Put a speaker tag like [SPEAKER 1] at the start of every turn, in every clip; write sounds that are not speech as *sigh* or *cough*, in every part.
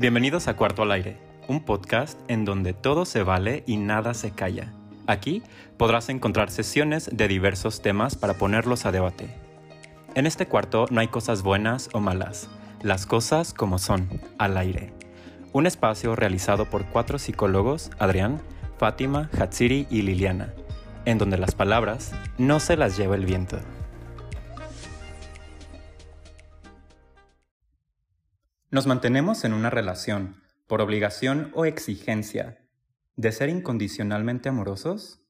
[SPEAKER 1] Bienvenidos a Cuarto al Aire, un podcast en donde todo se vale y nada se calla. Aquí podrás encontrar sesiones de diversos temas para ponerlos a debate. En este cuarto no hay cosas buenas o malas, las cosas como son, al aire. Un espacio realizado por cuatro psicólogos, Adrián, Fátima, Hatsiri y Liliana, en donde las palabras no se las lleva el viento. Nos mantenemos en una relación por obligación o exigencia de ser incondicionalmente amorosos.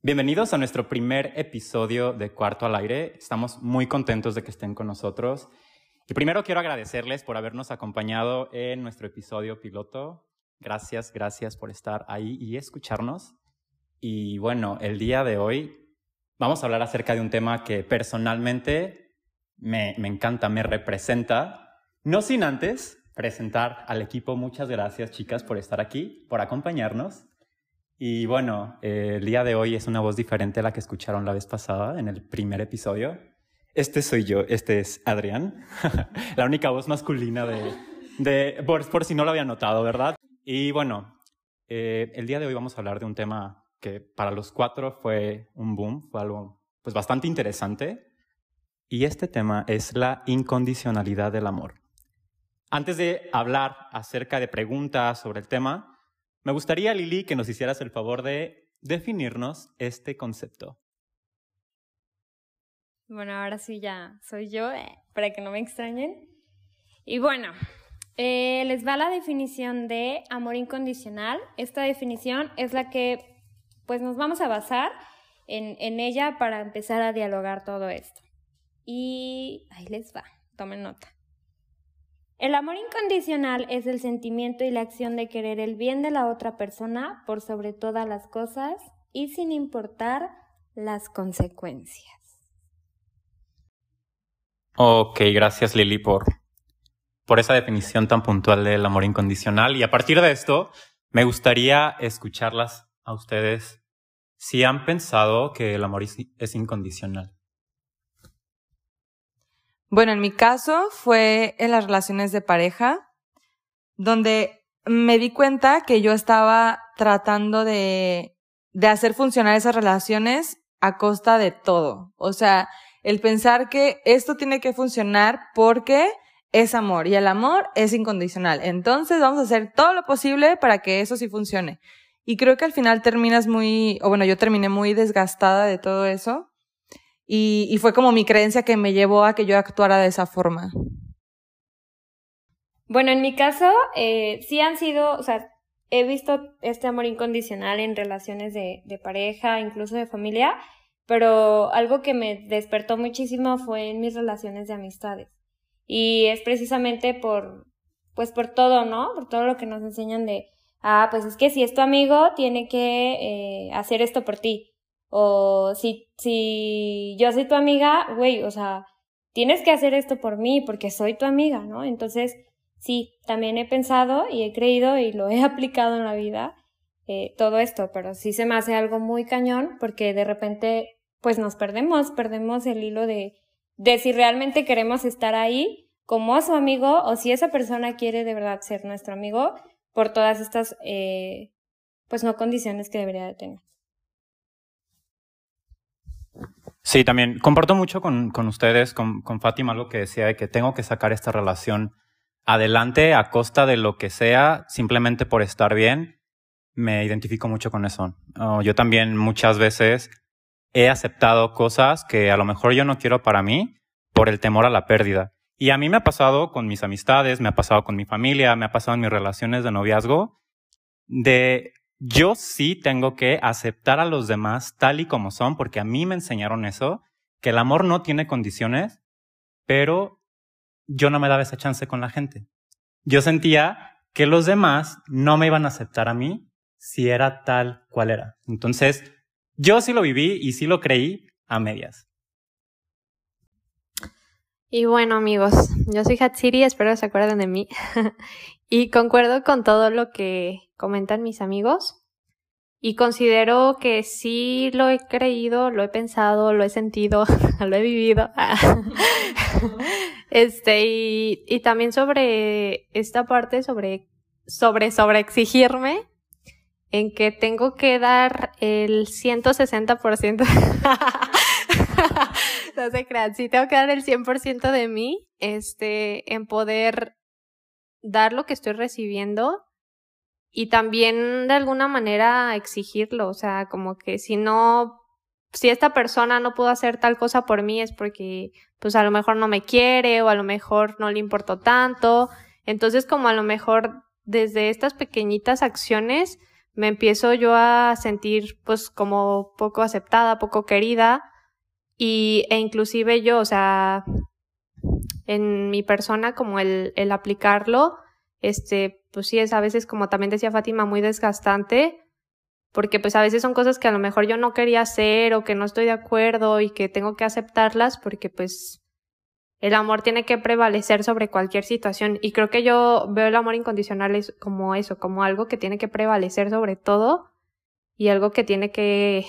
[SPEAKER 1] Bienvenidos a nuestro primer episodio de Cuarto al Aire. Estamos muy contentos de que estén con nosotros. Y primero quiero agradecerles por habernos acompañado en nuestro episodio piloto. Gracias, gracias por estar ahí y escucharnos. Y bueno, el día de hoy vamos a hablar acerca de un tema que personalmente me, encanta, me representa. No sin antes presentar al equipo. Muchas gracias, chicas, por estar aquí, por acompañarnos. Y bueno, eh, el día de hoy es una voz diferente a la que escucharon la vez pasada en el primer episodio. Este soy yo, este es Adrián, *laughs* la única voz masculina de, de por, si no lo había notado, ¿verdad? Y bueno, eh, el día de hoy vamos a hablar de un tema que para los cuatro fue un boom, fue algo pues bastante interesante y este tema es la incondicionalidad del amor. Antes de hablar acerca de preguntas sobre el tema, me gustaría, Lili, que nos hicieras el favor de definirnos este concepto.
[SPEAKER 2] Bueno, ahora sí ya soy yo, eh, para que no me extrañen. Y bueno, eh, les va la definición de amor incondicional. Esta definición es la que pues nos vamos a basar en ella para empezar a dialogar todo esto. Y ahí les va, tomen nota. El amor incondicional es el sentimiento y la acción de querer el bien de la otra persona por sobre todas las cosas y sin importar las consecuencias.
[SPEAKER 1] Ok, gracias Lili por, por esa definición tan puntual del amor incondicional. Y a partir de esto, me gustaría escucharlas a ustedes si han pensado que el amor es incondicional.
[SPEAKER 3] Bueno, en mi caso fue en las relaciones de pareja, donde me di cuenta que yo estaba tratando de, de hacer funcionar esas relaciones a costa de todo. O sea, el pensar que esto tiene que funcionar porque es amor y el amor es incondicional. Entonces vamos a hacer todo lo posible para que eso sí funcione. Y creo que al final terminas muy, o bueno, yo terminé muy desgastada de todo eso y, fue como mi creencia que me llevó a que yo actuara de esa forma.
[SPEAKER 2] Bueno, en mi caso, eh, sí han sido, o sea, he visto este amor incondicional en relaciones de, de pareja, incluso de familia, pero algo que me despertó muchísimo fue en mis relaciones de amistades. Y es precisamente por, pues por todo, ¿no? Por todo lo que nos enseñan de, ah, pues es que si es tu amigo, tiene que eh, hacer esto por ti. O si, si yo soy tu amiga, güey, o sea, tienes que hacer esto por mí porque soy tu amiga, ¿no? Entonces, sí, también he pensado y he creído y lo he *laughs* aplicado en la vida, eh, todo esto, pero sí se me hace algo muy cañón porque de repente, pues nos perdemos, perdemos el hilo de, de si realmente queremos estar ahí como su amigo o si esa persona quiere de verdad ser nuestro amigo por todas estas, eh, pues no condiciones que debería de tener.
[SPEAKER 1] Sí, también comparto mucho con, con ustedes, con, con, Fátima, algo que decía de que tengo que sacar esta relación adelante a costa de lo que sea, simplemente por estar bien. Me identifico mucho con eso. Yo también muchas veces he aceptado cosas que a lo mejor yo no quiero para mí por el temor a la pérdida. Y a mí me ha pasado con mis amistades, me ha pasado con mi familia, me ha pasado en mis relaciones de noviazgo, de yo sí tengo que aceptar a los demás tal y como son, porque a mí me enseñaron eso, que el amor no tiene condiciones, pero yo no me daba esa chance con la gente. Yo sentía que los demás no me iban a aceptar a mí si era tal cual era. Entonces, yo sí lo viví y sí lo creí a medias.
[SPEAKER 4] Y bueno, amigos, yo soy Hatsiri, espero que se acuerden de mí. *laughs* y concuerdo con todo lo que comentan mis amigos. y considero que sí lo he creído, lo he pensado, lo he sentido, *laughs* lo he vivido. *laughs* este, y, y también sobre esta parte, sobre, sobre, sobre exigirme, en que tengo que dar el 160%. *laughs* no se crean, sí tengo que dar el 100% de mí, este, en poder dar lo que estoy recibiendo y también de alguna manera exigirlo, o sea, como que si no, si esta persona no pudo hacer tal cosa por mí es porque pues a lo mejor no me quiere o a lo mejor no le importó tanto, entonces como a lo mejor desde estas pequeñitas acciones me empiezo yo a sentir pues como poco aceptada, poco querida y e inclusive yo, o sea, en mi persona como el, el aplicarlo, este, pues sí es a veces como también decía Fátima muy desgastante porque pues a veces son cosas que a lo mejor yo no quería hacer o que no estoy de acuerdo y que tengo que aceptarlas porque pues el amor tiene que prevalecer sobre cualquier situación. Y creo que yo veo el amor incondicional como eso, como algo que tiene que prevalecer sobre todo y algo que tiene que,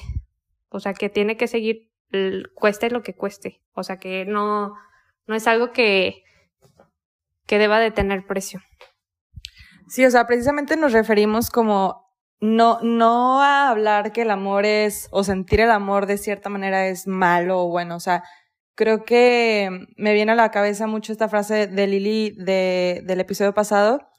[SPEAKER 4] o sea, que tiene que seguir cueste lo que cueste, o sea, que no, no es algo que, que deba de tener precio.
[SPEAKER 3] Sí, o sea, precisamente nos referimos como no, no a hablar que el amor es, o sentir el amor de cierta manera es malo o bueno, o sea, creo que me viene a la cabeza mucho esta frase de Lili de, del episodio pasado,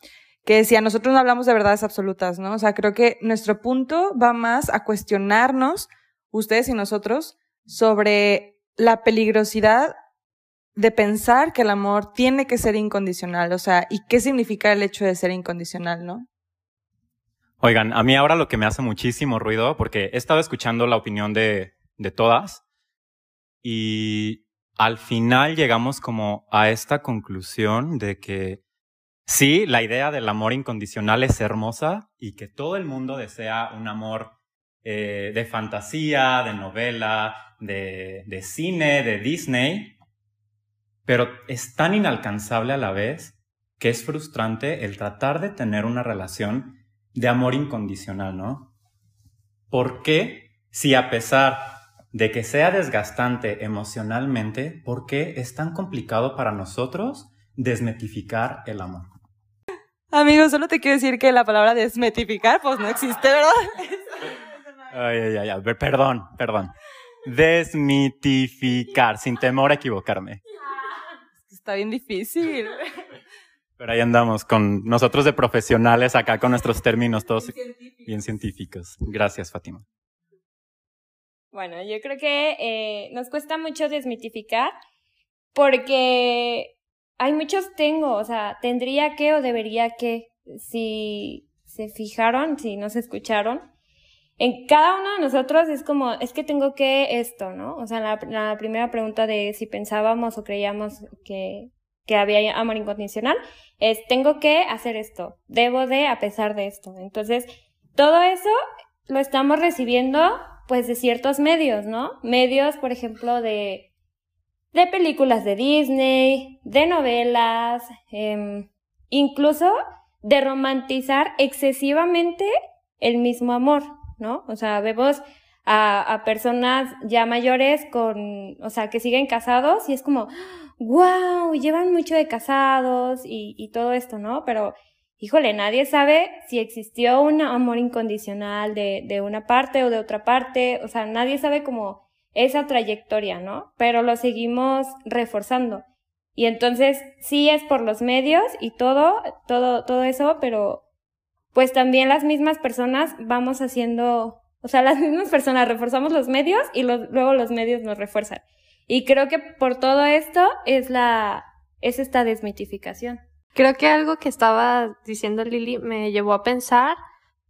[SPEAKER 3] que decía, nosotros no hablamos de verdades absolutas, ¿no? O sea, creo que nuestro punto va más a cuestionarnos, ustedes y nosotros, sobre la peligrosidad de pensar que el amor tiene que ser incondicional, o sea, y qué significa el hecho de ser incondicional, ¿no?
[SPEAKER 1] Oigan, a mí ahora lo que me hace muchísimo ruido, porque he estado escuchando la opinión de, de todas, y al final llegamos como a esta conclusión de que sí, la idea del amor incondicional es hermosa y que todo el mundo desea un amor eh, de fantasía, de novela, de, de cine, de Disney, pero es tan inalcanzable a la vez que es frustrante el tratar de tener una relación de amor incondicional, ¿no? ¿Por qué si a pesar de que sea desgastante emocionalmente, ¿por qué es tan complicado para nosotros desmetificar el amor?
[SPEAKER 3] Amigos, solo te quiero decir que la palabra desmetificar, pues no existe, ¿verdad?
[SPEAKER 1] Ay, ay, ay, perdón, perdón. Desmitificar, sin temor a equivocarme.
[SPEAKER 3] Está bien difícil. *laughs*
[SPEAKER 1] Pero ahí andamos con nosotros de profesionales acá con nuestros términos todos bien científicos. Gracias, Fátima.
[SPEAKER 2] Bueno, yo creo que eh, nos cuesta mucho desmitificar porque hay muchos tengo, o sea, tendría que o debería que, si se fijaron, si nos escucharon, en cada uno de nosotros es como, es que tengo que esto, ¿no? O sea, la, primera pregunta de si pensábamos o creíamos que, que había amor incondicional es, tengo que hacer esto, debo de a pesar de esto. Entonces, todo eso lo estamos recibiendo pues de ciertos medios, ¿no? Medios, por ejemplo, de, de películas de Disney, de novelas, eh, incluso de romantizar excesivamente el mismo amor, ¿no? O sea, vemos a, personas ya mayores con, o sea, que siguen casados y es como, wow, llevan mucho de casados y, y todo esto, ¿no? Pero híjole, nadie sabe si existió un amor incondicional de, de una parte o de otra parte, o sea, nadie sabe como esa trayectoria, ¿no? Pero lo seguimos reforzando. Y entonces sí es por los medios y todo, todo, todo eso, pero pues también las mismas personas vamos haciendo, o sea, las mismas personas reforzamos los medios y luego los medios nos refuerzan. Y creo que por todo esto es la, es esta desmitificación.
[SPEAKER 4] Creo que algo que estaba diciendo Lili me llevó a pensar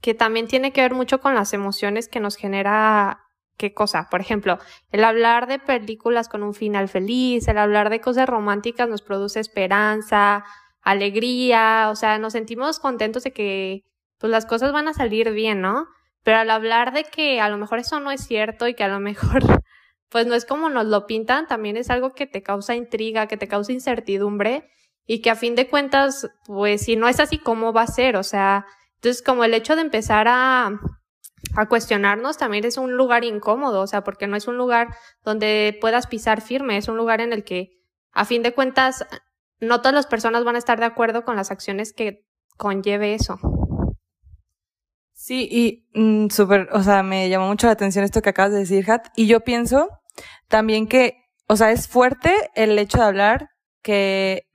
[SPEAKER 4] que también tiene que ver mucho con las emociones que nos genera qué cosa. Por ejemplo, el hablar de películas con un final feliz, el hablar de cosas románticas nos produce esperanza, alegría, o sea, nos sentimos contentos de que pues las cosas van a salir bien, ¿no? Pero al hablar de que a lo mejor eso no es cierto y que a lo mejor *laughs* pues no es como nos lo pintan, también es algo que te causa intriga, que te causa incertidumbre y que a fin de cuentas, pues si no es así, ¿cómo va a ser? O sea, entonces como el hecho de empezar a, a cuestionarnos también es un lugar incómodo, o sea, porque no es un lugar donde puedas pisar firme, es un lugar en el que, a fin de cuentas, no todas las personas van a estar de acuerdo con las acciones que conlleve eso.
[SPEAKER 3] Sí, y mm, súper, o sea, me llamó mucho la atención esto que acabas de decir, Hat, y yo pienso también que, o sea, es fuerte el hecho de hablar que,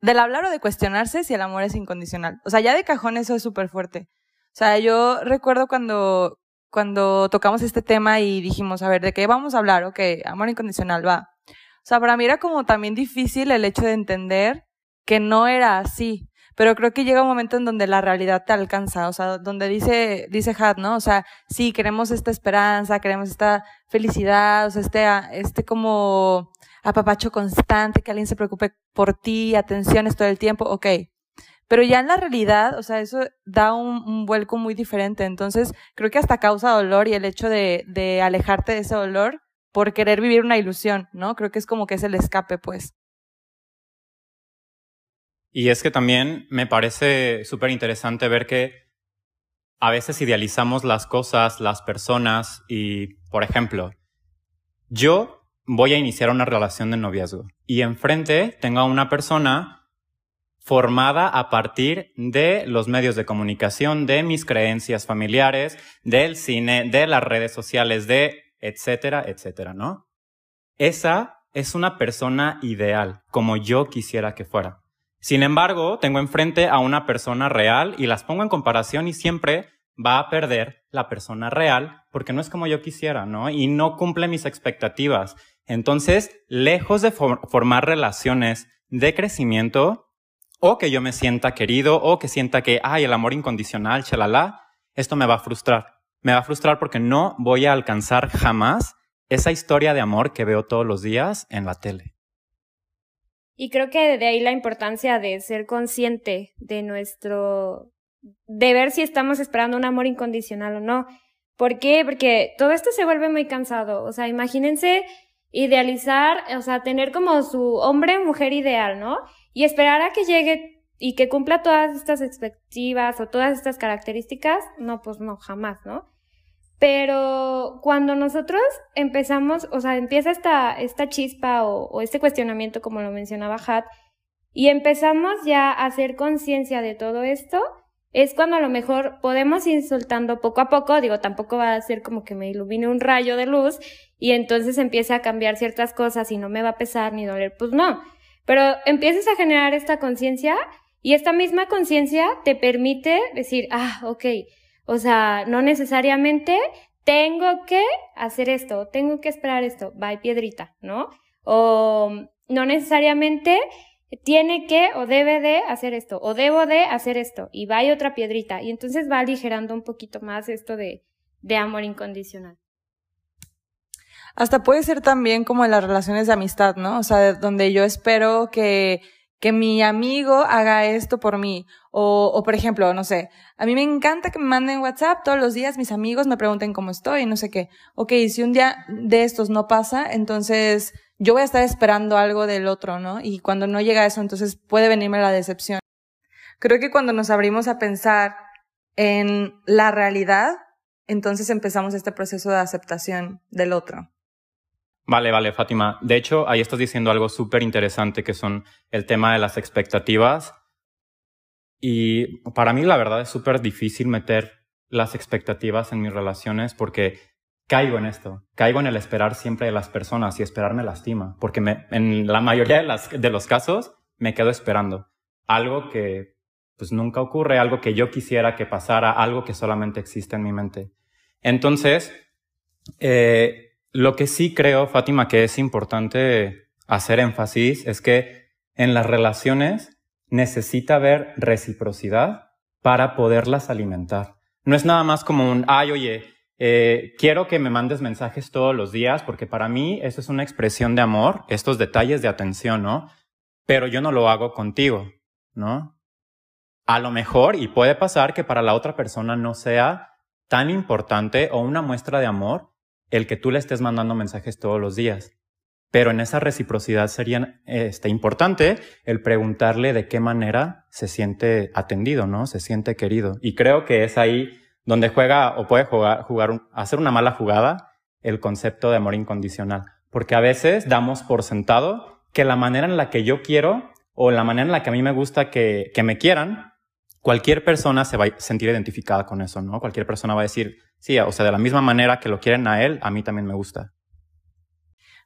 [SPEAKER 3] del hablar o de cuestionarse si el amor es incondicional. O sea, ya de cajón eso es súper fuerte. O sea, yo recuerdo cuando, cuando tocamos este tema y dijimos, a ver, ¿de qué vamos a hablar? Ok, amor incondicional, va. O sea, para mí era como también difícil el hecho de entender que no era así. Pero creo que llega un momento en donde la realidad te alcanza, o sea, donde dice, dice Hat, ¿no? O sea, sí, queremos esta esperanza, queremos esta felicidad, o sea, este, este como apapacho constante, que alguien se preocupe por ti, atenciones todo el tiempo, ok. Pero ya en la realidad, o sea, eso da un, un, vuelco muy diferente. Entonces, creo que hasta causa dolor y el hecho de, de alejarte de ese dolor por querer vivir una ilusión, ¿no? Creo que es como que es el escape, pues.
[SPEAKER 1] Y es que también me parece súper interesante ver que a veces idealizamos las cosas, las personas y, por ejemplo, yo voy a iniciar una relación de noviazgo y enfrente tengo a una persona formada a partir de los medios de comunicación, de mis creencias familiares, del cine, de las redes sociales, de etcétera, etcétera, ¿no? Esa es una persona ideal, como yo quisiera que fuera. Sin embargo, tengo enfrente a una persona real y las pongo en comparación y siempre va a perder la persona real porque no es como yo quisiera, ¿no? Y no cumple mis expectativas. Entonces, lejos de formar relaciones de crecimiento o que yo me sienta querido o que sienta que, ay, el amor incondicional, chalala, esto me va a frustrar me va a frustrar porque no voy a alcanzar jamás esa historia de amor que veo todos los días en la tele.
[SPEAKER 2] Y creo que de ahí la importancia de ser consciente de nuestro, de ver si estamos esperando un amor incondicional o no. ¿Por qué? Porque todo esto se vuelve muy cansado. O sea, imagínense idealizar, o sea, tener como su hombre mujer ideal, ¿no? Y esperar a que llegue y que cumpla todas estas expectativas o todas estas características, no, pues no, jamás, ¿no? Pero cuando nosotros empezamos, o sea, empieza esta, esta chispa o, este cuestionamiento, como lo mencionaba Hat, y empezamos ya a hacer conciencia de todo esto, es cuando a lo mejor podemos ir soltando poco a poco, digo, tampoco va a ser como que me ilumine un rayo de luz y entonces empiece a cambiar ciertas cosas y no me va a pesar ni doler, pues no. Pero empiezas a generar esta conciencia y esta misma conciencia te permite decir, ah, ok, o sea, no necesariamente tengo que hacer esto, tengo que esperar esto, va piedrita, ¿no? O no necesariamente tiene que o debe de hacer esto, o debo de hacer esto, y va otra piedrita, y entonces va aligerando un poquito más esto de, de amor incondicional.
[SPEAKER 3] Hasta puede ser también como en las relaciones de amistad, ¿no? O sea, donde yo espero que que mi amigo haga esto por mí. O, o, por ejemplo, no sé, a mí me encanta que me manden WhatsApp todos los días, mis amigos me pregunten cómo estoy, no sé qué. Ok, si un día de estos no pasa, entonces yo voy a estar esperando algo del otro, ¿no? Y cuando no llega eso, entonces puede venirme la decepción. Creo que cuando nos abrimos a pensar en la realidad, entonces empezamos este proceso de aceptación del otro.
[SPEAKER 1] Vale, vale, Fátima. De hecho, ahí estás diciendo algo súper interesante que son el tema de las expectativas. Y para mí la verdad es súper difícil meter las expectativas en mis relaciones porque caigo en esto, caigo en el esperar siempre de las personas y esperar me lastima, porque me, en la mayoría de, las, de los casos me quedo esperando algo que pues nunca ocurre, algo que yo quisiera que pasara, algo que solamente existe en mi mente. Entonces, eh, lo que sí creo, Fátima, que es importante hacer énfasis es que en las relaciones necesita haber reciprocidad para poderlas alimentar. No es nada más como un, ay, oye, eh, quiero que me mandes mensajes todos los días, porque para mí eso es una expresión de amor, estos detalles de atención, ¿no? Pero yo no lo hago contigo, ¿no? A lo mejor, y puede pasar que para la otra persona no sea tan importante o una muestra de amor el que tú le estés mandando mensajes todos los días. Pero en esa reciprocidad sería este, importante el preguntarle de qué manera se siente atendido, ¿no? Se siente querido. Y creo que es ahí donde juega o puede jugar, jugar, hacer una mala jugada el concepto de amor incondicional. Porque a veces damos por sentado que la manera en la que yo quiero o la manera en la que a mí me gusta que, que me quieran, cualquier persona se va a sentir identificada con eso, ¿no? Cualquier persona va a decir, sí, o sea, de la misma manera que lo quieren a él, a mí también me gusta.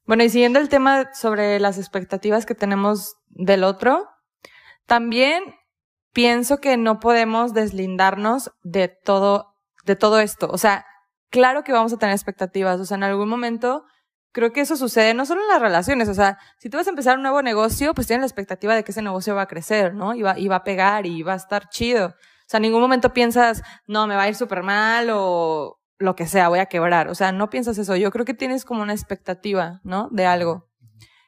[SPEAKER 3] Bueno, y siguiendo el tema sobre las expectativas que tenemos del otro, también pienso que no podemos deslindarnos de todo, de todo esto. O sea, claro que vamos a tener expectativas. O sea, en algún momento creo que eso sucede no solo en las relaciones. O sea, si tú vas a empezar un nuevo negocio, pues tienes la expectativa de que ese negocio va a crecer, ¿no? Y va, y va a pegar y va a estar chido. O sea, en ningún momento piensas, no, me va a ir súper mal o lo que sea, voy a quebrar. O sea, no piensas eso. Yo creo que tienes como una expectativa, ¿no? De algo.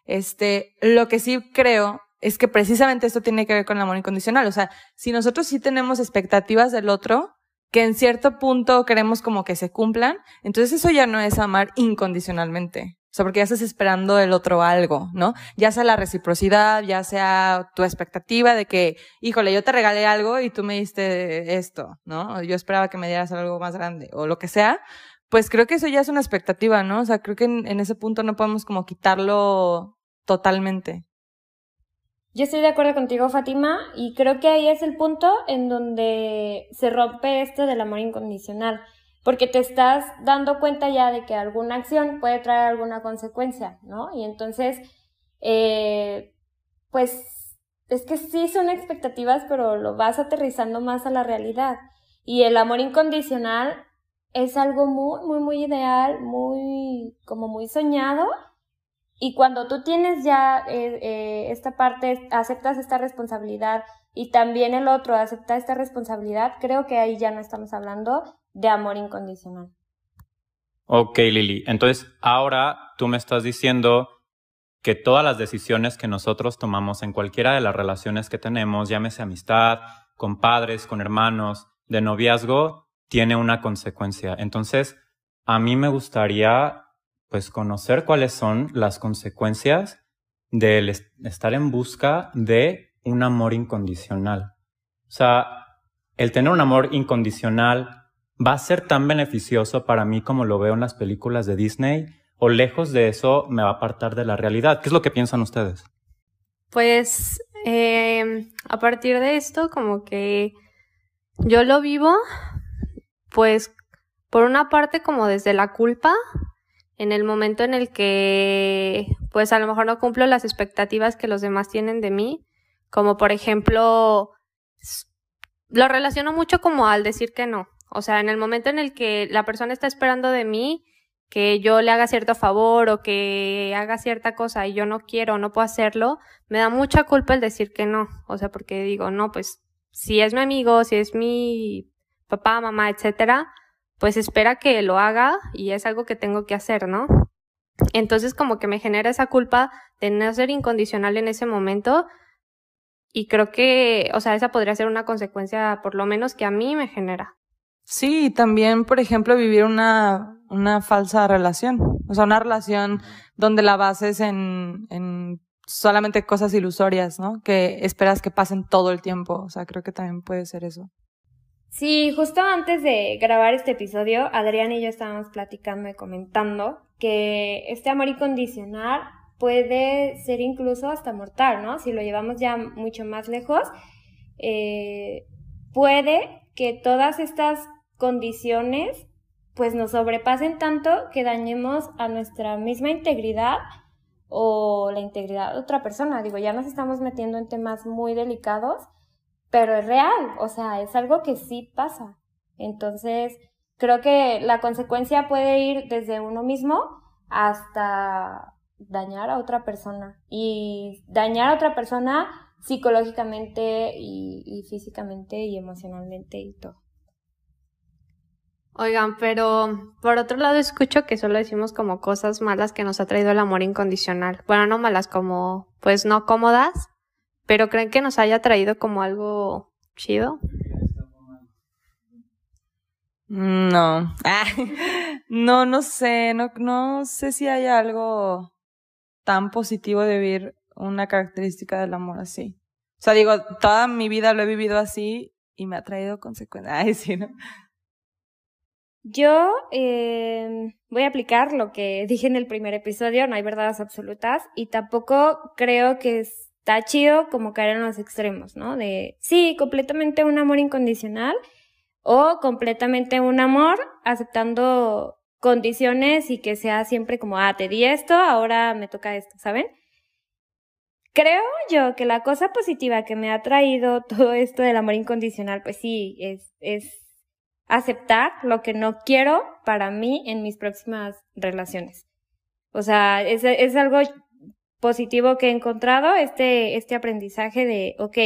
[SPEAKER 3] Este, lo que sí creo es que precisamente esto tiene que ver con el amor incondicional. O sea, si nosotros sí tenemos expectativas del otro, que en cierto punto queremos como que se cumplan, entonces eso ya no es amar incondicionalmente. O sea, porque ya estás esperando del otro algo, ¿no? Ya sea la reciprocidad, ya sea tu expectativa de que, híjole, yo te regalé algo y tú me diste esto, ¿no? Yo esperaba que me dieras algo más grande o lo que sea. Pues creo que eso ya es una expectativa, ¿no? O sea, creo que en, en ese punto no podemos como quitarlo totalmente.
[SPEAKER 2] Yo estoy de acuerdo contigo, Fátima, y creo que ahí es el punto en donde se rompe esto del amor incondicional porque te estás dando cuenta ya de que alguna acción puede traer alguna consecuencia, ¿no? Y entonces, eh, pues es que sí son expectativas, pero lo vas aterrizando más a la realidad. Y el amor incondicional es algo muy, muy, muy ideal, muy, como muy soñado. Y cuando tú tienes ya eh, eh, esta parte, aceptas esta responsabilidad y también el otro acepta esta responsabilidad, creo que ahí ya no estamos hablando de amor incondicional.
[SPEAKER 1] Ok, Lili. Entonces, ahora tú me estás diciendo que todas las decisiones que nosotros tomamos en cualquiera de las relaciones que tenemos, llámese amistad, con padres, con hermanos, de noviazgo, tiene una consecuencia. Entonces, a mí me gustaría, pues, conocer cuáles son las consecuencias del estar en busca de un amor incondicional. O sea, el tener un amor incondicional va a ser tan beneficioso para mí como lo veo en las películas de Disney o lejos de eso me va a apartar de la realidad. ¿Qué es lo que piensan ustedes?
[SPEAKER 4] Pues eh, a partir de esto como que yo lo vivo pues por una parte como desde la culpa en el momento en el que pues a lo mejor no cumplo las expectativas que los demás tienen de mí, como por ejemplo lo relaciono mucho como al decir que no. O sea, en el momento en el que la persona está esperando de mí que yo le haga cierto favor o que haga cierta cosa y yo no quiero no puedo hacerlo, me da mucha culpa el decir que no. O sea, porque digo, no, pues si es mi amigo, si es mi papá, mamá, etcétera, pues espera que lo haga y es algo que tengo que hacer, ¿no? Entonces como que me genera esa culpa de no ser incondicional en ese momento y creo que, o sea, esa podría ser una consecuencia por lo menos que a mí me genera.
[SPEAKER 3] Sí, también, por ejemplo, vivir una, una falsa relación. O sea, una relación donde la bases en, en solamente cosas ilusorias, ¿no? Que esperas que pasen todo el tiempo. O sea, creo que también puede ser eso.
[SPEAKER 2] Sí, justo antes de grabar este episodio, Adrián y yo estábamos platicando y comentando que este amor incondicional puede ser incluso hasta mortal, ¿no? Si lo llevamos ya mucho más lejos, eh, puede que todas estas condiciones pues nos sobrepasen tanto que dañemos a nuestra misma integridad o la integridad de otra persona. Digo, ya nos estamos metiendo en temas muy delicados, pero es real, o sea, es algo que sí pasa. Entonces, creo que la consecuencia puede ir desde uno mismo hasta dañar a otra persona. Y dañar a otra persona psicológicamente y, y físicamente y emocionalmente y todo.
[SPEAKER 4] Oigan, pero por otro lado escucho que solo decimos como cosas malas que nos ha traído el amor incondicional. Bueno, no malas, como pues no cómodas, pero creen que nos haya traído como algo chido.
[SPEAKER 3] No. *laughs* no, no sé, no, no sé si hay algo tan positivo de vivir una característica del amor así. O sea, digo, toda mi vida lo he vivido así y me ha traído consecuencias. *laughs* Ay, sí, ¿no?
[SPEAKER 2] Yo eh, voy a aplicar lo que dije en el primer episodio, no hay verdades absolutas y tampoco creo que está chido como caer en los extremos, ¿no? De sí, completamente un amor incondicional o completamente un amor aceptando condiciones y que sea siempre como, ah, te di esto, ahora me toca esto, ¿saben? Creo yo que la cosa positiva que me ha traído *laughs* todo esto del amor incondicional, pues sí, es aceptar lo que no quiero para mí en mis próximas relaciones. O sea, es, es algo positivo que he encontrado, este, este aprendizaje de, ok,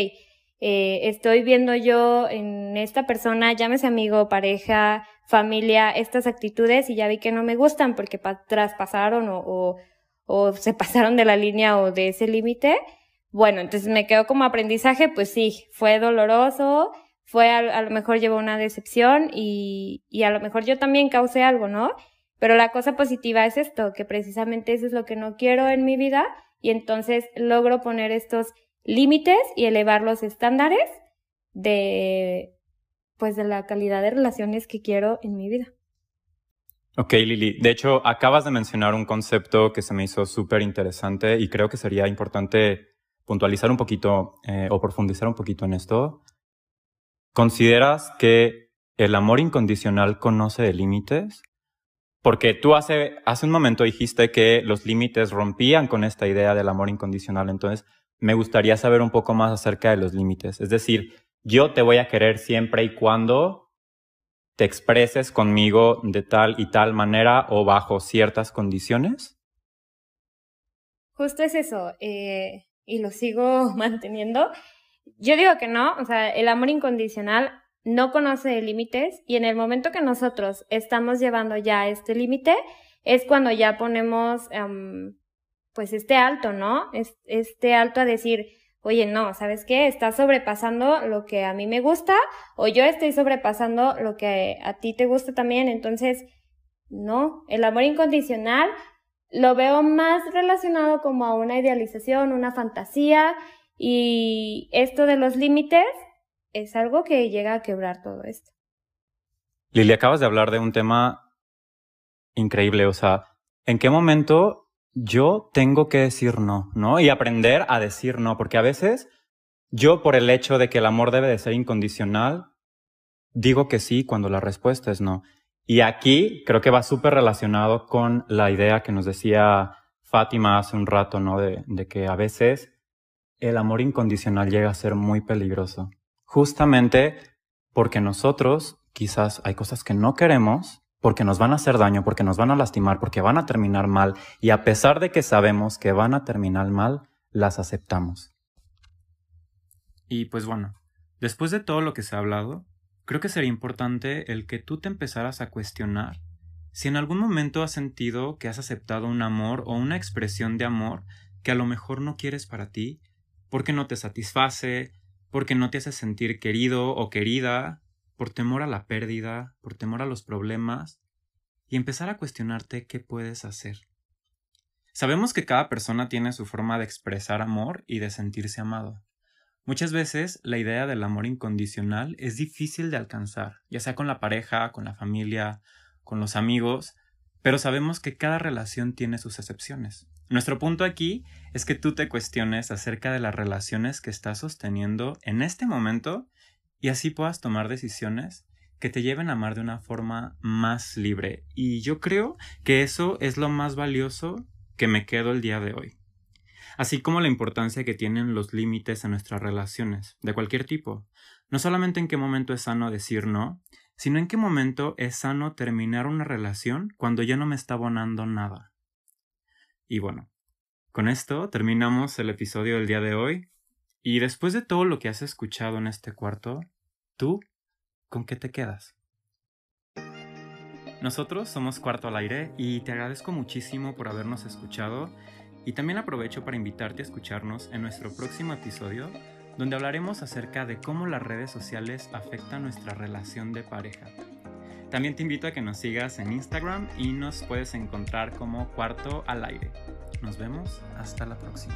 [SPEAKER 2] eh, estoy viendo yo en esta persona, llámese amigo, pareja, familia, estas actitudes y ya vi que no me gustan porque traspasaron o, o, o se *laughs* pasaron de la línea o de ese límite. Bueno, entonces me quedo como aprendizaje, pues sí, fue doloroso, fue a, lo mejor llevó una decepción y, y a lo mejor yo también causé algo, ¿no? Pero la cosa positiva es esto, que precisamente eso es lo que no quiero en mi vida y entonces logro poner estos límites y elevar los estándares de pues de la calidad de relaciones que quiero en mi vida.
[SPEAKER 1] Ok, Lili. De hecho, acabas de mencionar un concepto que se me hizo súper interesante y creo que sería importante puntualizar un poquito eh, o profundizar un poquito en esto. ¿Consideras que el amor incondicional conoce de límites? Porque tú hace, hace un momento dijiste que los límites rompían con esta idea del amor incondicional. Entonces, me gustaría saber un poco más acerca de los límites. Es decir, yo te voy a querer siempre y cuando te expreses conmigo de tal y tal manera o bajo ciertas condiciones?
[SPEAKER 2] Justo es eso, eh, y lo sigo *laughs* manteniendo. Yo digo que no, o sea, el amor incondicional no conoce límites y en el momento que nosotros estamos llevando ya este límite es cuando ya ponemos em, pues este alto, ¿no? Este alto a decir, oye, no, ¿sabes qué? Estás sobrepasando lo que a mí me gusta o yo estoy sobrepasando lo que a ti te gusta también. Entonces, no, el amor incondicional lo veo más relacionado como a una idealización, una fantasía y esto de los límites es algo que llega a quebrar todo esto.
[SPEAKER 1] Lili, acabas de hablar de un tema increíble, o sea, ¿en qué momento yo tengo que decir no, ¿no? Y aprender a decir no, porque a veces yo por el hecho de que el amor debe de ser incondicional, digo que sí cuando la respuesta es no. Y aquí creo que va súper relacionado con la idea que nos decía Fátima hace un rato, ¿no? De, de que a veces el amor incondicional llega a ser muy peligroso. Justamente porque nosotros quizás hay cosas que no queremos porque nos van a hacer daño, porque nos van a lastimar, porque van a terminar mal, y a pesar de que sabemos que van a terminar mal, las aceptamos. Y pues bueno, después de todo lo que se ha hablado, creo que sería importante el que tú te empezaras a cuestionar si en algún momento has sentido que has aceptado un amor o una expresión de amor que a lo mejor no quieres para ti, porque no te satisface, porque no te hace sentir querido o querida, por temor a la pérdida, por temor a los problemas, y empezar a cuestionarte qué puedes hacer. Sabemos que cada persona tiene su forma de expresar amor y de sentirse amado. Muchas veces la idea del amor incondicional es difícil de alcanzar, ya sea con la pareja, con la familia, con los amigos, pero sabemos que cada relación tiene sus excepciones. Nuestro punto aquí es que tú te cuestiones acerca de las relaciones que estás sosteniendo en este momento y así puedas tomar decisiones que te lleven a amar de una forma más libre. Y yo creo que eso es lo más valioso que me quedo el día de hoy. Así como la importancia que tienen los límites en nuestras relaciones, de cualquier tipo. No solamente en qué momento es sano decir no, sino en qué momento es sano terminar una relación cuando ya no me está abonando nada. Y bueno, con esto terminamos el episodio del día de hoy. Y después de todo lo que has escuchado en este cuarto, ¿Tú con qué te quedas? Nosotros somos Cuarto al Aire y te agradezco muchísimo por habernos escuchado y también aprovecho para invitarte a escucharnos en nuestro próximo episodio donde hablaremos acerca de cómo las redes sociales afectan nuestra relación de pareja. También te invito a que nos sigas en Instagram y nos puedes encontrar como Cuarto al Aire. Nos vemos hasta la próxima.